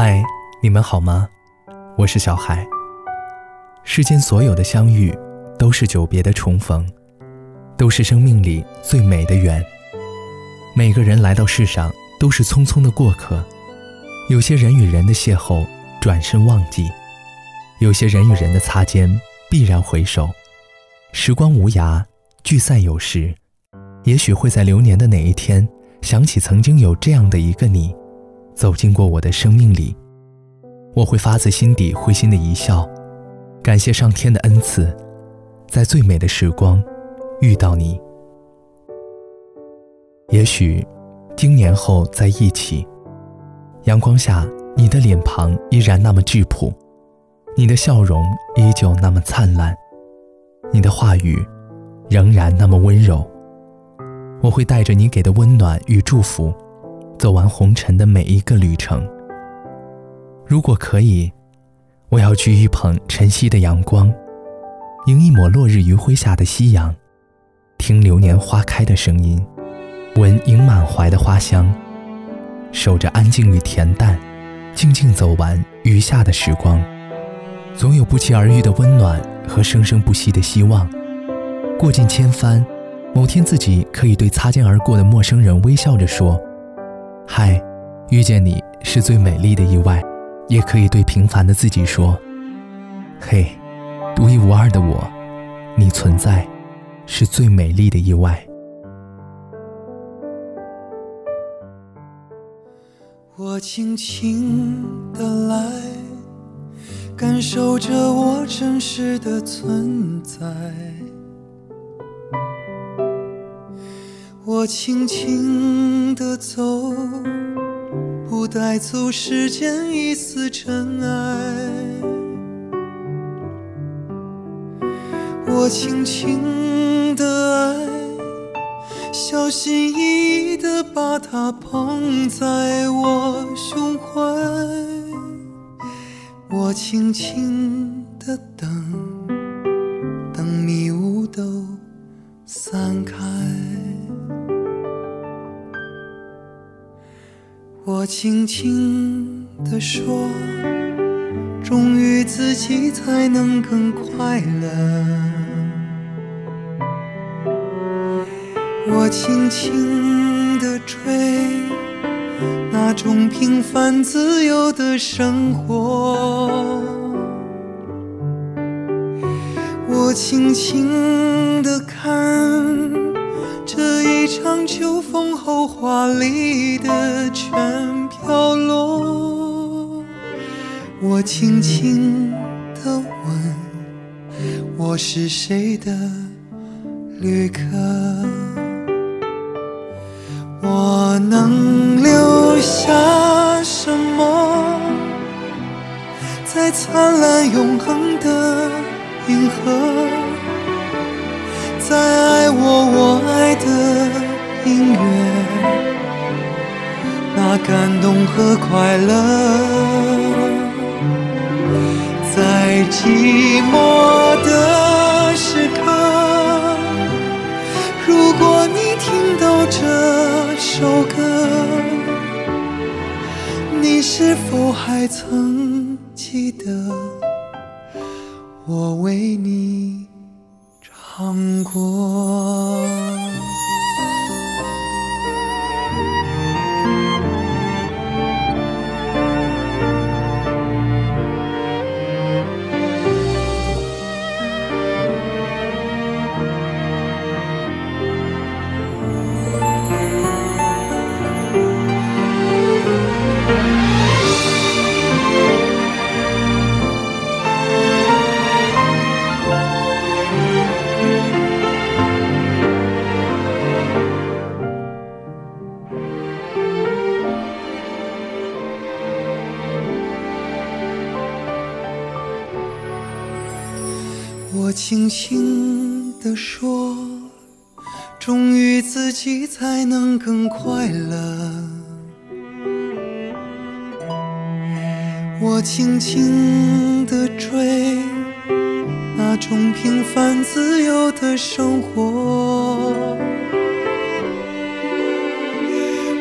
嗨，你们好吗？我是小海。世间所有的相遇，都是久别的重逢，都是生命里最美的缘。每个人来到世上，都是匆匆的过客。有些人与人的邂逅，转身忘记；有些人与人的擦肩，必然回首。时光无涯，聚散有时。也许会在流年的哪一天，想起曾经有这样的一个你。走进过我的生命里，我会发自心底会心的一笑，感谢上天的恩赐，在最美的时光遇到你。也许，经年后在一起，阳光下你的脸庞依然那么质朴，你的笑容依旧那么灿烂，你的话语仍然那么温柔。我会带着你给的温暖与祝福。走完红尘的每一个旅程。如果可以，我要掬一捧晨曦的阳光，迎一抹落日余晖下的夕阳，听流年花开的声音，闻盈满怀的花香，守着安静与恬淡，静静走完余下的时光。总有不期而遇的温暖和生生不息的希望。过尽千帆，某天自己可以对擦肩而过的陌生人微笑着说。嗨，遇见你是最美丽的意外，也可以对平凡的自己说：嘿，独一无二的我，你存在是最美丽的意外。我轻轻的来，感受着我真实的存在。我轻轻地走，不带走世间一丝尘埃。我轻轻的爱，小心翼翼地把它捧在我胸怀。我轻轻地，等我轻轻地说，忠于自己才能更快乐。我轻轻地追，那种平凡自由的生活。我轻轻地看。这一场秋风后，华丽的全飘落。我轻轻地问：我是谁的旅客？我能留下什么，在灿烂永恒的银河？感动和快乐，在寂寞的时刻，如果你听到这首歌，你是否还曾记得我为你？唱过。我轻轻地说，忠于自己才能更快乐。我轻轻地追，那种平凡自由的生活。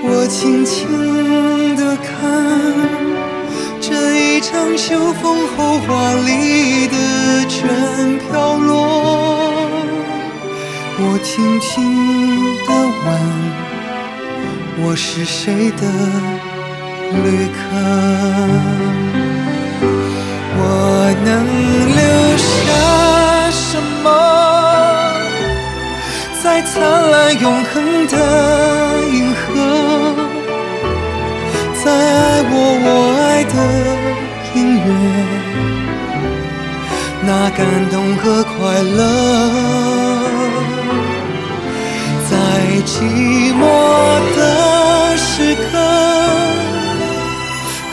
我轻轻地看这一场，秋风后华丽的全飘落。我轻轻地问，我是谁的旅客？我能留下什么，在灿烂永恒的银河？在爱我我爱的感动和快乐。在寂寞的时刻，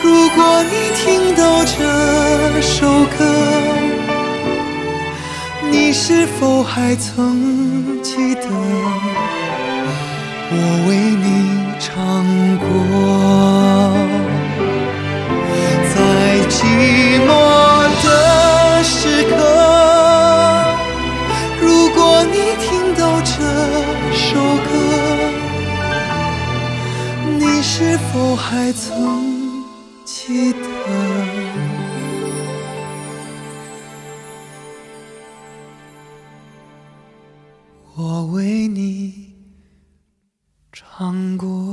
如果你听到这首歌，你是否还曾记得我为你唱过？在寂寞是否还曾记得。我为你唱过。